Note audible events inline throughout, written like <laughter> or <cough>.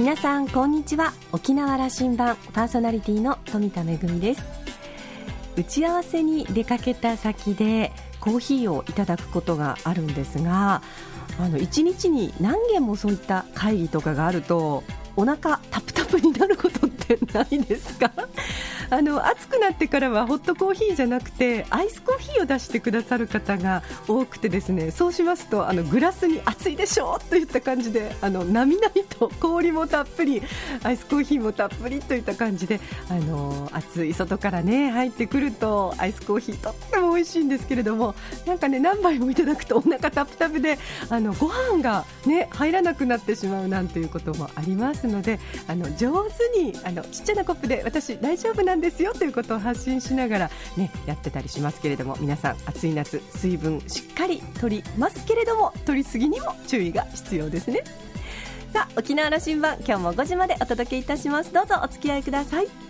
皆さんこんにちは。沖縄羅針盤パーソナリティの富田恵です。打ち合わせに出かけた先でコーヒーをいただくことがあるんですがあの1日に何件もそういった会議とかがあるとお腹タプタプになることってないですか？あの暑くなってからはホットコーヒーじゃなくてアイスコーヒーを出してくださる方が多くてですねそうしますとあのグラスに熱いでしょといった感じであのなみなみと氷もたっぷりアイスコーヒーもたっぷりといった感じであの暑い外からね入ってくるとアイスコーヒーとっても美味しいんですけれどもなんかね何杯もいただくとお腹タプタプであのご飯がね入らなくなってしまうなんていうこともありますのであの上手にあのちっちゃなコップで私大丈夫なんんですよということを発信しながら、ね、やってたりしますけれども皆さん暑い夏水分しっかり取りますけれどもとりすぎにも注意が必要ですね。さあ沖縄羅針盤今日も5時までお届けいたします。どうぞお付き合いください。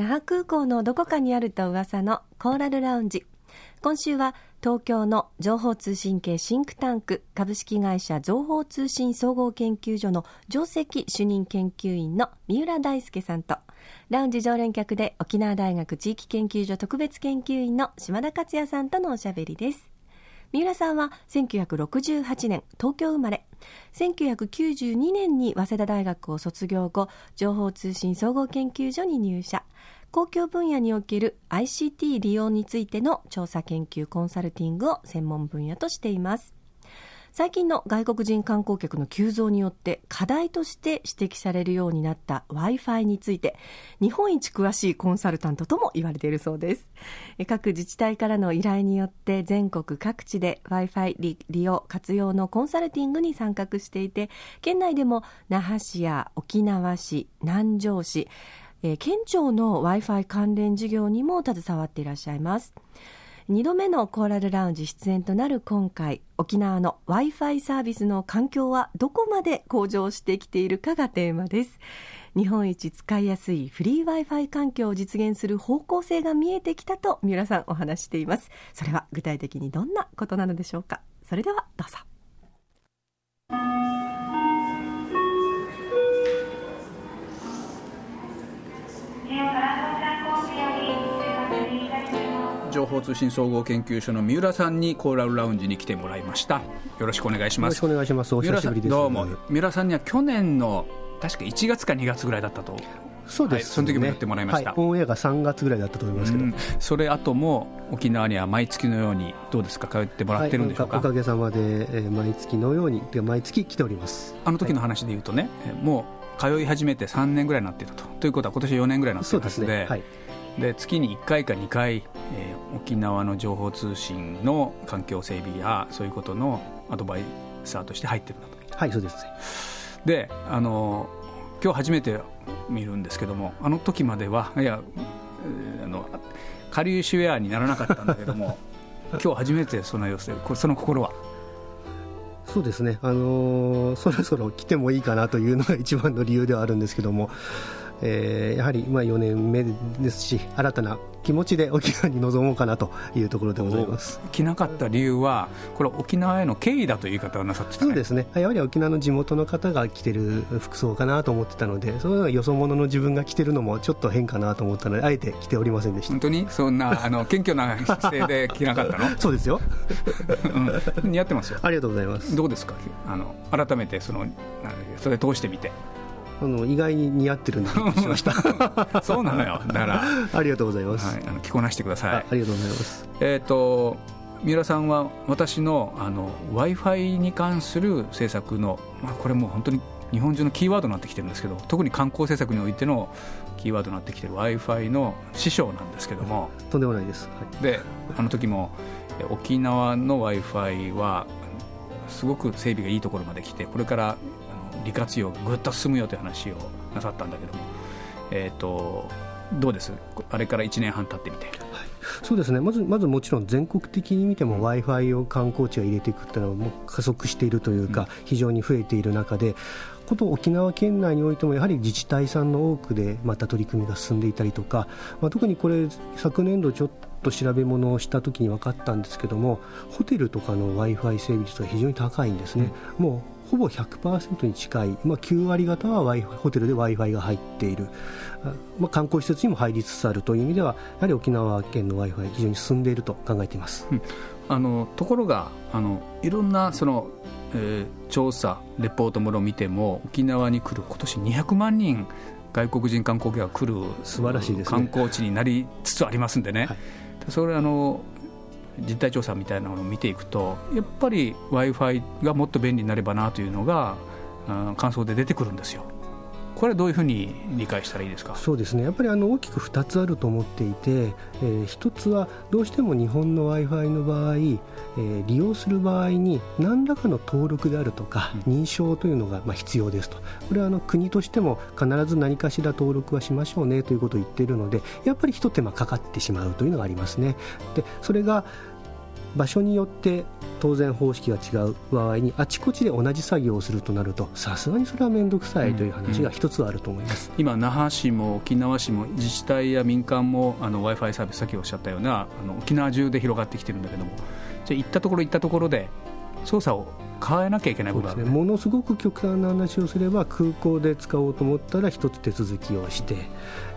那覇空港のどこかにあると噂のコーラルラウンジ今週は東京の情報通信系シンクタンク株式会社情報通信総合研究所の上席主任研究員の三浦大輔さんとラウンジ常連客で沖縄大学地域研究所特別研究員の島田克也さんとのおしゃべりです。三浦さんは1968年東京生まれ。1992年に早稲田大学を卒業後情報通信総合研究所に入社。公共分野における ICT 利用についての調査研究コンサルティングを専門分野としています。最近の外国人観光客の急増によって課題として指摘されるようになった Wi-Fi について日本一詳しいコンサルタントとも言われているそうです各自治体からの依頼によって全国各地で Wi-Fi 利用活用のコンサルティングに参画していて県内でも那覇市や沖縄市南城市、県庁の Wi-Fi 関連事業にも携わっていらっしゃいます。2度目のコーラルラウンジ出演となる今回、沖縄の Wi-Fi サービスの環境はどこまで向上してきているかがテーマです。日本一使いやすいフリー Wi-Fi 環境を実現する方向性が見えてきたと三浦さんお話しています。それは具体的にどんなことなのでしょうか。それではどうぞ。情報通信総合研究所の三浦さんにコーラルラウンジに来てもらいました。よろしくお願いします。よろしくお願いします。お久しぶりです。どうも。三浦さんには去年の確か1月か2月ぐらいだったと。そうです、ね。はい、その時もやってもらいました、はい、オンエアが3月ぐらいだったと思いますけど、うん、それ後も沖縄には毎月のようにどうですか通ってもらってるんでしょうか、はい、おかげさまで、えー、毎月のように毎月来ております。あの時の話でいうとね、もう通い始めて3年ぐらいになっていたと。ということは今年4年ぐらいになっているはずで。で、ね。はい、で月に1回か2回、えー、沖縄の情報通信の環境整備やそういうことのアドバイザーとして入ってるんだと。はいそうです。であの今日初めて見るんですけどもあの時まではいやあの下流シュエアにならなかったんだけども <laughs> 今日初めてその様子でその心は？そうですね、あのー、そろそろ来てもいいかなというのが一番の理由ではあるんですけども、えー、やはりまあ4年目ですし新たな気持ちで沖縄に臨もうかなというところでございます。来なかった理由はこれ沖縄への敬意だという言い方をなさってた、ね、そうですね。やはり沖縄の地元の方が着てる服装かなと思ってたのでそのよそ者の自分が着てるのもちょっと変かなと思ったのであえて着ておりませんでした。本当に？そんなあの謙虚な姿勢で着なかったの？<laughs> そうですよ、うん、似合ってますよ。ありがとうございます。どうですか？あの改めてそのそれ通してみてあの意外に似合ってるんでしました。<laughs> そうなのよだから。ありがとうございます、はい、あの着こなしてください。ありがとうございます。えっ、ー、と三浦さんは私の w i f i に関する政策の、まあ、これも本当に日本中のキーワードになってきてるんですけど特に観光政策においてのキーワードになってきてる w i f i の師匠なんですけどもとんでもないです、はい、であの時も沖縄の w i f i はすごく整備がいいところまで来てこれから利活用がぐっと進むよという話をなさったんだけども、えーと、どうです？あれから1年半経ってみて。はい。そうですね。まずまずもちろん全国的に見ても w i f i を観光地が入れていくというのはもう加速しているというか、非常に増えている中でこと沖縄県内においてもやはり自治体さんの多くでまた取り組みが進んでいたりとか、まあ、特にこれ昨年度ちょっと調べ物をしたときに分かったんですけどもホテルとかの w i f i 整備率は非常に高いんですね、うん、もうほぼ100%に近い、まあ、9割方はホテルで w i f i が入っている、まあ、観光施設にも入りつつあるという意味ではやはり沖縄県の w i f i 非常に進んでいると考えています、うん、あのところがあのいろんなそのえー、調査、レポートものを見ても沖縄に来る今年200万人外国人観光客が来る素晴らしいです、ね、観光地になりつつありますんでね、はい、それあの実態調査みたいなものを見ていくとやっぱり w i f i がもっと便利になればなというのが感想で出てくるんですよ。これはどういうふうに理解したらいいですか？そうですね。やっぱりあの大きく2つあると思っていて、えー、1つはどうしても日本の w i f i の場合、えー、利用する場合に何らかの登録であるとか、認証というのがまあ必要ですと。これはあの国としても必ず何かしら登録はしましょうねということを言っているのでやっぱり一手間かかってしまうというのがありますね。でそれが場所によって当然方式が違う場合にあちこちで同じ作業をするとなるとさすがにそれは面倒くさいという話が一つあると思います、うん、今、那覇市も沖縄市も自治体や民間も w i f i サービスさっきおっしゃったようなあの沖縄中で広がってきてるんだけどもじゃ行ったところ行ったところで操作を変えなきゃいけない部分、ね、ものすごく極端な話をすれば空港で使おうと思ったら一つ手続きをして、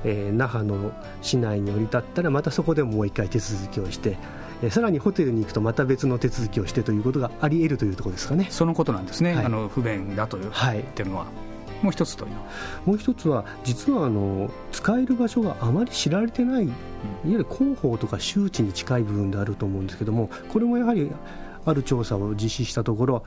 えー、那覇の市内に降り立ったらまたそこでももう一回手続きをしてえさらにホテルに行くとまた別の手続きをしてということがあり得るというところですかね。そのことなんですね、はい、あの不便だという、はい、っていうのは。もう一つというもう一つは実はあの使える場所があまり知られてない、いわゆる広報とか周知に近い部分であると思うんですけどもこれもやはりある調査を実施したところ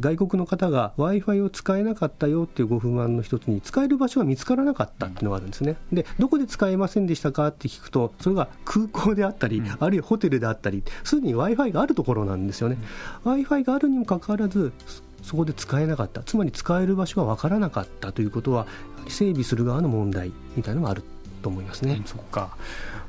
外国の方が w i f i を使えなかったよっていうご不満の一つに使える場所が見つからなかったっていうのがあるんですね。でどこで使えませんでしたかって聞くとそれが空港であったり、あるいはホテルであったりすでに w i f i があるところなんですよね、w i f i があるにもかかわらずそこで使えなかった。つまり使える場所が分からなかったということは整備する側の問題みたいなのがあると思いますね。うん、そっか。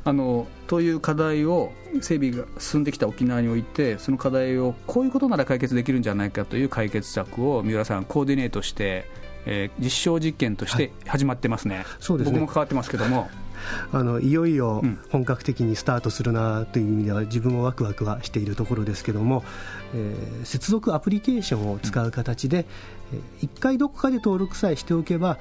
あのという課題を整備が進んできた沖縄においてその課題をこういうことなら解決できるんじゃないかという解決策を三浦さんコーディネートして、えー、実証実験として始まってますね。はい、そうですね。僕も関わってますけども。<laughs> あのいよいよ本格的にスタートするなという意味では自分もワクワクはしているところですけども、えー、接続アプリケーションを使う形で、うん、1回どこかで登録さえしておけば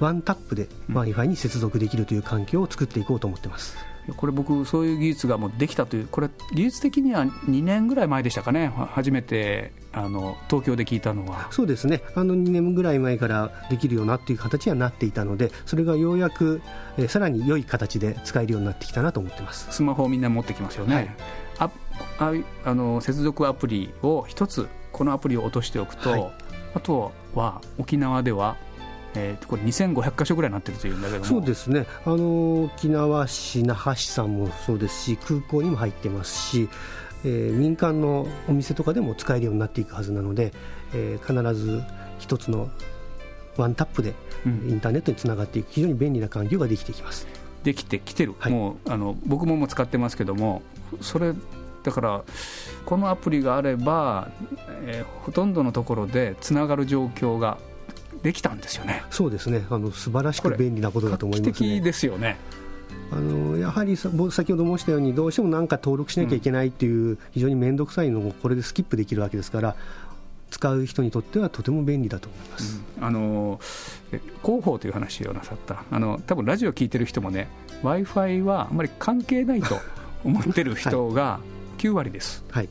ワンタップで w i f i に接続できるという環境を作っていこうと思ってます。これ僕、そういう技術がもうできたという、これ、技術的には2年ぐらい前でしたかね、初めてあの東京で聞いたのは。そうですね、あの2年ぐらい前からできるようなっていう形にはなっていたので、それがようやく、えー、さらに良い形で使えるようになってきたなと思ってます。スマホをみんな持ってきますよね、はい、あああの接続アプリを一つ、このアプリを落としておくと、はい、あとは沖縄ではえー、これ2500箇所ぐらいになってるというんだけどそうですね。あの沖縄市那覇市さんもそうですし空港にも入ってますし、えー、民間のお店とかでも使えるようになっていくはずなので、えー、必ず一つのワンタップでインターネットにつながっていく、非常に便利な環境ができてきます。できてきてる、はい、もうあの僕ももう使ってますけどもそれだからこのアプリがあれば、えー、ほとんどのところでつながる状況ができたんですよね。そうですね。あの素晴らしく便利なことだと思いますね。ですよね。あのやはり先ほど申したようにどうしても何か登録しなきゃいけないという非常に面倒くさいのをこれでスキップできるわけですから使う人にとってはとても便利だと思います、うん、あの広報という話をなさった。あの多分ラジオ聞いてる人もね w i f i はあまり関係ないと <laughs> 思ってる人が9割です、はい、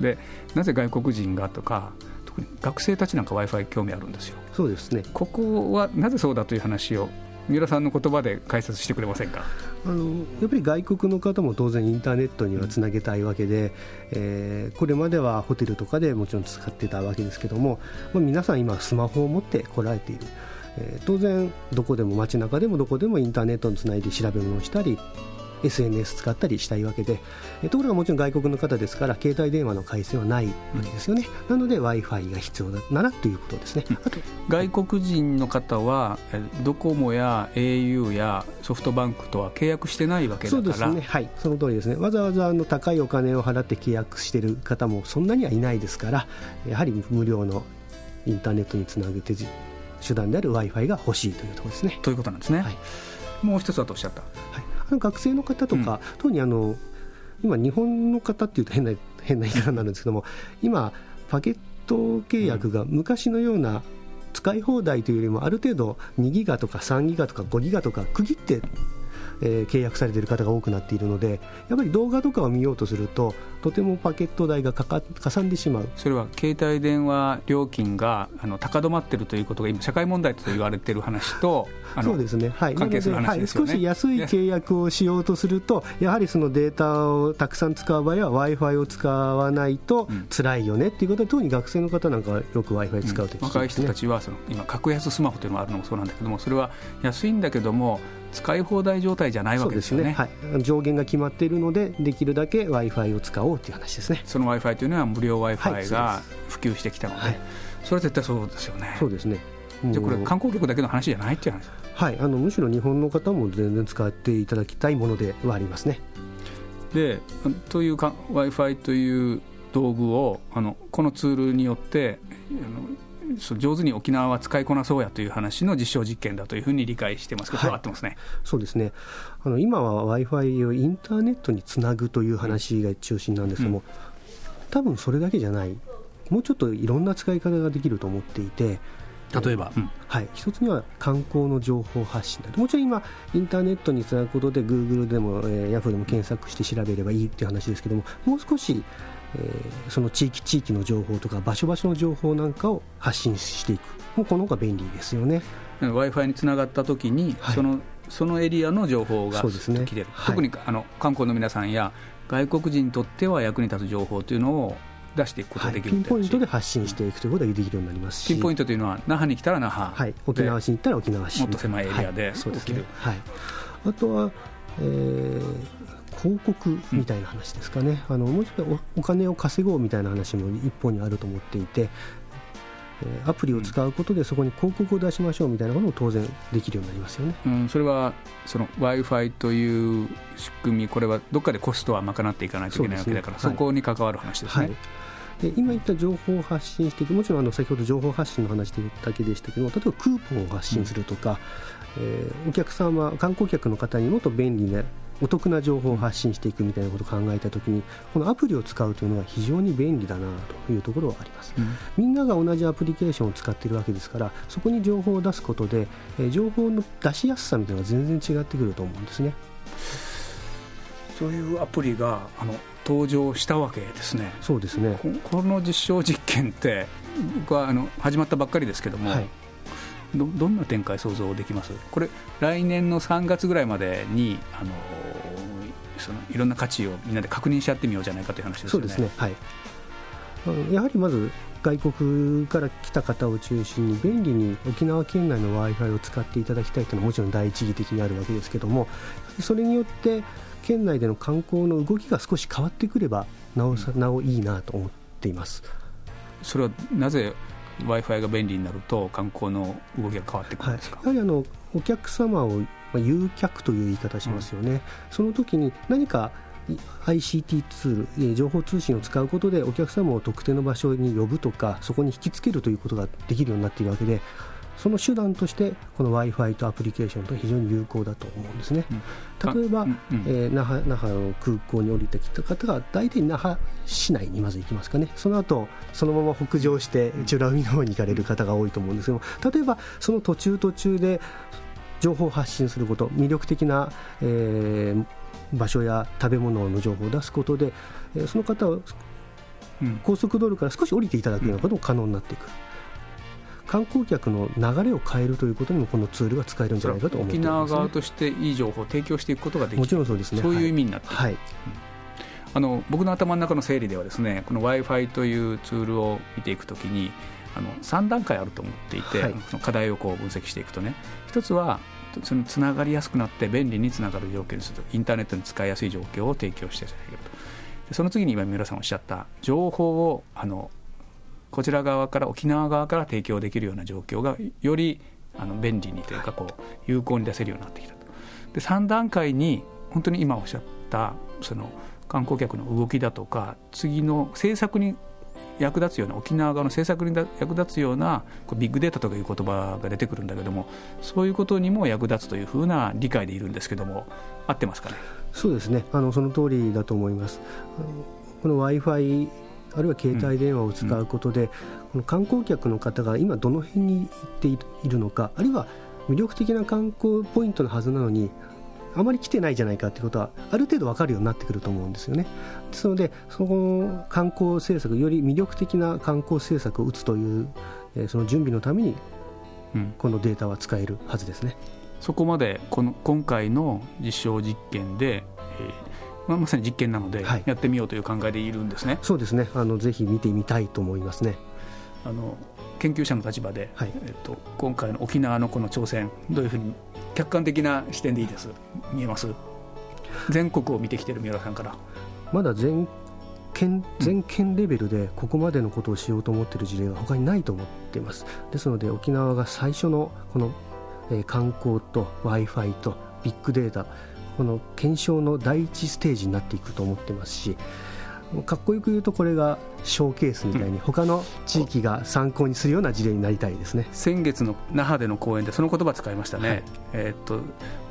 でなぜ外国人がとか特に学生たちなんか w i f i 興味あるんですよ。そうですね。ここはなぜそうだという話を三浦さんの言葉で解説してくれませんか？あのやっぱり外国の方も当然インターネットにはつなげたいわけで、うん、えー、これまではホテルとかでもちろん使ってたわけですけども、まあ、皆さん今スマホを持って来られている、えー、当然どこでも街中でもどこでもインターネットにつないで調べ物をしたり SNS 使ったりしたいわけで、ところがもちろん外国の方ですから携帯電話の回線はないわけですよね、なので w i f i が必要だならということですね、あと外国人の方はドコモや au やソフトバンクとは契約してないわけだから。そうですね。はい。その通りですね。わざわざあの高いお金を払って契約している方もそんなにはいないですからやはり無料のインターネットにつなぐ手手段である w i f i が欲しいというところですね。ということなんですね、はい、もう一つだとおっしゃった、はい学生の方とか、うん、特にあの今、日本の方っていうと変な <laughs> 変な言い方になるんですけども今、パケット契約が昔のような使い放題というよりもある程度2ギガとか3ギガとか5ギガとか区切ってえー、契約されている方が多くなっているのでやっぱり動画とかを見ようとするととてもパケット代がかかかさんでしまう。それは携帯電話料金があの高止まっているということが今社会問題と言われている話と <laughs> そうですね、はい、関係する話ですよね、はい、少し安い契約をしようとするとやはりそのデータをたくさん使う場合は w i f i を使わないと辛いよねっていうことで、特に学生の方なんかはよく w i f i 使うと、ね。うん、若い人たちはその今格安スマホというのがあるのもそうなんだけどもそれは安いんだけども使い放題状態じゃないわけですよね、ね、はい、上限が決まっているのでできるだけ w i f i を使おうという話ですね。その w i f i というのは無料 w i f i が普及してきたので、はい、それは絶対そうですよね。そうですね。じゃこれ観光客だけの話じゃないっていう話？はい。あのむしろ日本の方も全然使っていただきたいものではありますね。でという w i f i という道具をあのこのツールによってあの上手に沖縄は使いこなそうやという話の実証実験だというふうに理解してますけど、はい、ってますね？そうですね。あの今は w i f i をインターネットにつなぐという話が中心なんですけども、うん、多分それだけじゃない。もうちょっといろんな使い方ができると思っていて例えば、うん、はい、一つには観光の情報発信だと。もちろん今インターネットにつなぐことで Google でも、えー、Yahoo でも検索して調べればいいっていう話ですけどももう少しえー、その地域地域の情報とか場所場所の情報なんかを発信していく。もうこの方が便利ですよね。W i f i につながったときに、はい、そのそのエリアの情報がそうです、ね、はい、特にあの観光の皆さんや外国人にとっては役に立つ情報というのを出していくことができる、はい、ピンポイントで発信していくということができるようになりますし。ピンポイントというのは那覇に来たら那覇、はい、沖縄市に行ったら沖縄市もっと狭いエリアで起きる、はい、あとは、えー、広告みたいな話ですかね、うん、あのもうちょっとお金を稼ごうみたいな話も一方にあると思っていて、えアプリを使うことでそこに広告を出しましょうみたいなことも当然できるようになりますよね、うん、それは w i f i という仕組みこれはどっかでコストは賄っていかないといけないわけだからそ、ね,、こに関わる話ですね。はい。で今言った情報を発信していくもちろんあの先ほど情報発信の話だけでしたけど例えばクーポンを発信するとか、うん、えー、お客様観光客の方にもっと便利なお得な情報を発信していくみたいなことを考えたときにこのアプリを使うというのは非常に便利だなというところはあります、うん、みんなが同じアプリケーションを使っているわけですからそこに情報を出すことで、え情報の出しやすさみたいなのが全然違ってくると思うんですね。そういうアプリがあの登場したわけですね。そうですね。この実証実験って僕はあの始まったばっかりですけども、はいどどんな展開想像できます？これ来年の3月ぐらいまでにあのそのいろんな価値をみんなで確認し合ってみようじゃないかという話ですよね。そうですね。はい。やはりまず外国から来た方を中心に便利に沖縄県内の w i f i を使っていただきたいというのはもちろん第一義的にあるわけですけどもそれによって県内での観光の動きが少し変わってくればなおさなおいいなと思っています。それはなぜ w i f i が便利になると観光の動きが変わってくるんですか、はい、やはりあのお客様を誘客という言い方しますよね、うん、その時に何か ICT ツール、情報通信を使うことでお客様を特定の場所に呼ぶとかそこに引きつけるということができるようになっているわけでその手段としてこの w i f i とアプリケーションと非常に有効だと思うんですね、うん、例えば、えー、那覇那覇の空港に降りてきた方が大体那覇市内にまず行きますかね。その後そのまま北上して美ら海の方に行かれる方が多いと思うんですけど例えばその途中途中で情報を発信すること魅力的な、えー、場所や食べ物の情報を出すことで、えー、その方は高速道路から少し降りていただくようなことも可能になっていく。観光客の流れを変えるということにもこのツールが使えるんじゃないかと思っています、ね、沖縄側としていい情報を提供していくことができる。もちろんそうですねそういう意味になっている、はい、あの僕の頭の中の整理ではですねこの w i f i というツールを見ていくときにあの3段階あると思っていて、はい、その課題をこう分析していくとね。一つはそのつながりやすくなって便利につながる状況にするとインターネットに使いやすい状況を提供してあげると。その次に今三浦さんおっしゃった情報をあのこちら側から沖縄側から提供できるような状況がよりあの便利にというかこう有効に出せるようになってきたと。で3段階に本当に今おっしゃったその観光客の動きだとか次の政策に役立つような沖縄側の政策に役立つようなビッグデータとかいう言葉が出てくるんだけどもそういうことにも役立つというふうな理解でいるんですけども合ってますかね？そうですね。あのその通りだと思います。この w i f i あるいは携帯電話を使うことで、うん、この観光客の方が今どの辺に行っているのかあるいは魅力的な観光ポイントのはずなのにあまり来てないじゃないかということはある程度分かるようになってくると思うんですよね。ですのでその観光政策より魅力的な観光政策を打つという、えー、その準備のために、このデータは使えるはずですね。そこまでこの今回の実証実験で、えーまあ、まさに実験なので、やってみようという考えでいるんですね。そうですね。あのぜひ見てみたいと思いますね。あの研究者の立場で、はい、えっと、今回の沖縄のこの挑戦どういうふうに客観的な視点でいいです？見えます？全国を見てきてる三浦さんから。まだ全県全県レベルでここまでのことをしようと思っている事例は他にないと思っています。ですので沖縄が最初のこの、えー、観光と w i f i とビッグデータこの検証の第一ステージになっていくと思ってますしかっこよく言うとこれがショーケースみたいに他の地域が参考にするような事例になりたいですね。先月の那覇での講演でその言葉使いましたね、はい、えっと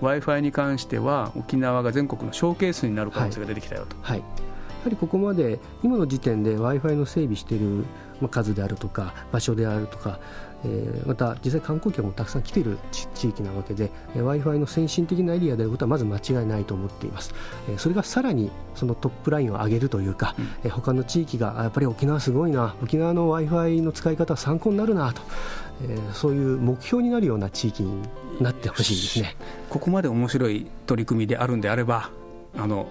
w i f i に関しては沖縄が全国のショーケースになる可能性が出てきたよと、はい、はい、やはりここまで今の時点で w i f i の整備している数であるとか場所であるとかえー、また実際観光客もたくさん来ている地域なわけで w i f i の先進的なエリアであることはまず間違いないと思っています、えー、それがさらにそのトップラインを上げるというか、うん。えー、他の地域がやっぱり沖縄すごいな沖縄の w i f i の使い方は参考になるなと、えー、そういう目標になるような地域になってほしいですね。ここまで面白い取り組みであるんであればあの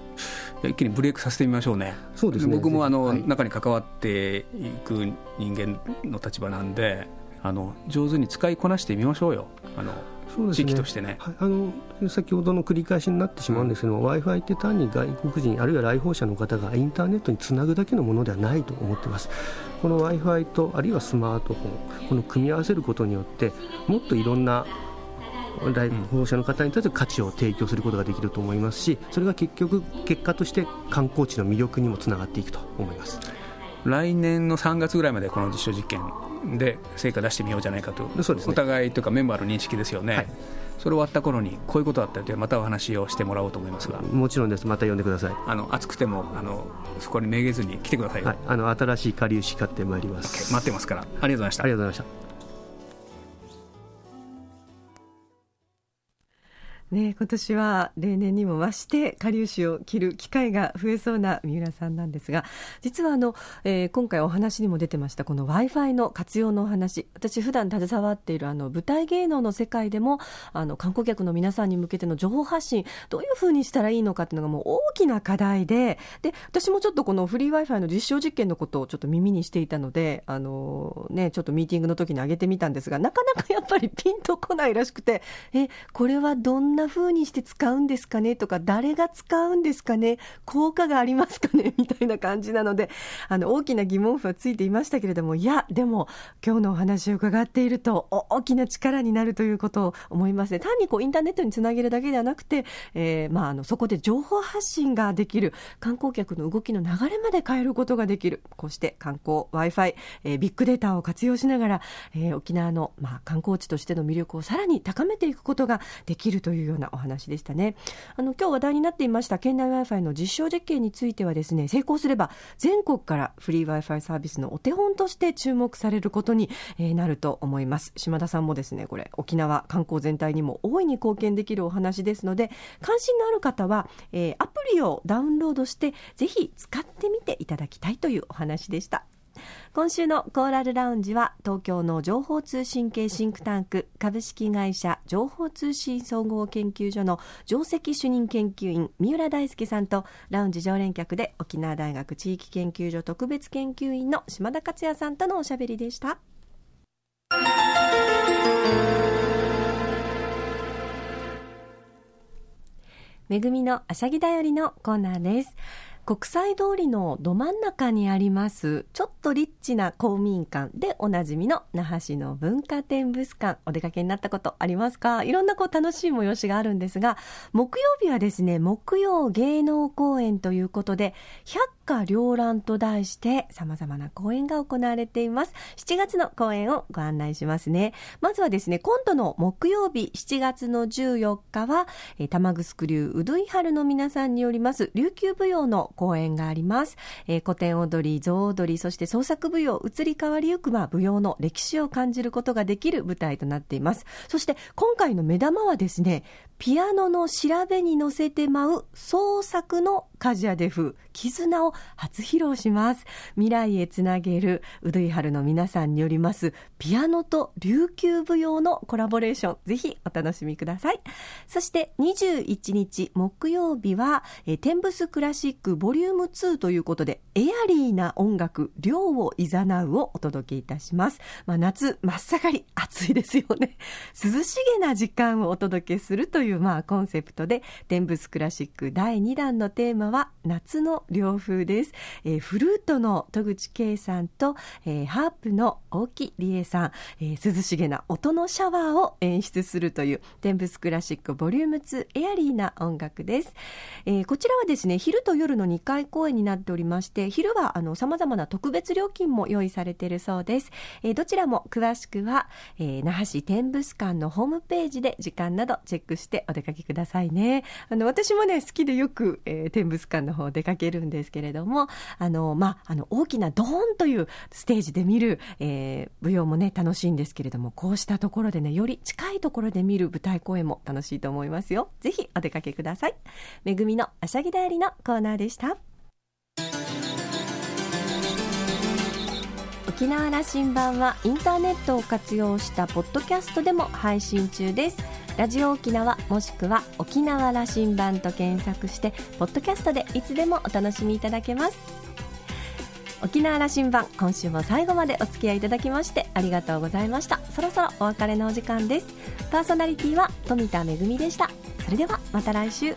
一気にブレイクさせてみましょうね、そうですね。僕もあの、はい、中に関わっていく人間の立場なんで、あの上手に使いこなしてみましょうよ。あのそうですね、地域としてね、はい、あの先ほどの繰り返しになってしまうんですけども、w i f i って単に外国人あるいは来訪者の方がインターネットにつなぐだけのものではないと思っています。この w i f i とあるいはスマートフォンこの組み合わせることによってもっといろんな来訪者の方に対する価値を提供することができると思いますしそれが結局結果として観光地の魅力にもつながっていくと思います来年の3月ぐらいまでこの実証実験で成果出してみようじゃないかと、ね、お互いというかメンバーの認識ですよね、はい、それ終わった頃にこういうことだったというまたお話をしてもらおうと思いますが。もちろんです。また呼んでください。あの暑くてもあのそこにめげずに来てください、はい、あの新しいかりゆし買ってまいります、待ってますから。ありがとうございました。ありがとうございましたね、今年は例年にも増して顆粒子を切る機会が増えそうな三浦さんなんですが実はあの、えー、今回お話にも出てましたこの w i f i の活用のお話。私普段携わっているあの舞台芸能の世界でもあの観光客の皆さんに向けての情報発信どういうふうにしたらいいのかっていうのがもう大きな課題でで私もちょっとこのフリー w i f i の実証実験のことをちょっと耳にしていたのであの、ね、ちょっとミーティングの時に上げてみたんですがなかなかやっぱりピンとこないらしくてえこれはどんなな風にして使うんですかねとか、誰が使うんですかね効果がありますかね <laughs> みたいな感じなので、あの、大きな疑問符はついていましたけれども、いや、でも、今日のお話を伺っていると、大きな力になるということを思いますね。単にこう、インターネットにつなげるだけではなくて、えー、まあ、あの、そこで情報発信ができる、観光客の動きの流れまで変えることができる、こうして観光、Wi-Fi、えー、ビッグデータを活用しながら、えー、沖縄の、まあ、観光地としての魅力をさらに高めていくことができるというようなお話でしたね。あの、今日話題になっていました県内 Wi-Fi の実証実験についてはですね、成功すれば全国からフリー Wi-Fi サービスのお手本として注目されることに、なると思います。島田さんもですね、これ、沖縄観光全体にも大いに貢献できるお話ですので、関心のある方は、えー、アプリをダウンロードして、ぜひ使ってみていただきたいというお話でした。今週のコーラルラウンジは東京の情報通信系シンクタンク株式会社情報通信総合研究所の上席主任研究員三浦大輔さんとラウンジ常連客で沖縄大学地域研究所特別研究員の島田克也さんとのおしゃべりでした。めぐみのあしゃぎだよりのコーナーです国際通りのど真ん中にありますちょっとリッチな公民館でおなじみの那覇市の文化展物館お出かけになったことありますか？いろんなこう楽しい催しがあるんですが木曜日はですね木曜芸能公演ということで100歌両覧と題して様々な公演が行われています。7月の公演をご案内しますね。まずはですね、今度の木曜日7月の14日は、えー、玉城流うどい春の皆さんによります琉球舞踊の公演があります。えー、古典踊り、象踊り、そして創作舞踊、移り変わりゆくま舞踊の歴史を感じることができる舞台となっています。そして今回の目玉はですね、ピアノの調べに乗せて舞う創作のカジアデフ、絆を初披露します。未来へつなげるうどいはるの皆さんによります、ピアノと琉球舞踊のコラボレーション、ぜひお楽しみください。そして21日木曜日は、えテンブスクラシックボリューム2ということで、エアリーな音楽、量をいざなうをお届けいたします。まあ、夏真っ盛り、暑いですよね。涼しげな時間をお届けするという、まあ、コンセプトで、天仏クラシック第2弾のテーマは、夏の涼風です。えー、フルートの戸口圭さんと、えー、ハープの大木理恵さん、えー、涼しげな音のシャワーを演出するという、天仏クラシックボリューム2エアリーな音楽です。えー、こちらはですね、昼と夜の2回公演になっておりまして、昼はあの様々な特別料金も用意されているそうです。えー、どちらも詳しくは、えー、那覇市天仏館のホームページで時間などチェックしてお出かけくださいね。あの、私もね、好きでよく、えー、天仏館の方出かけるんですけれども、あの、まあ、あの、大きなドーンというステージで見る、えー、舞踊もね、楽しいんですけれども、こうしたところでね、より近いところで見る舞台公演も楽しいと思いますよ。ぜひお出かけください。めぐみのあしゃぎだよりのコーナーでした。沖縄羅針盤はインターネットを活用したポッドキャストでも配信中ですラジオ沖縄もしくは沖縄羅針盤と検索してポッドキャストでいつでもお楽しみいただけます。沖縄羅針盤今週も最後までお付き合いいただきましてありがとうございました。そろそろお別れのお時間です。パーソナリティは富田恵でした。それではまた来週。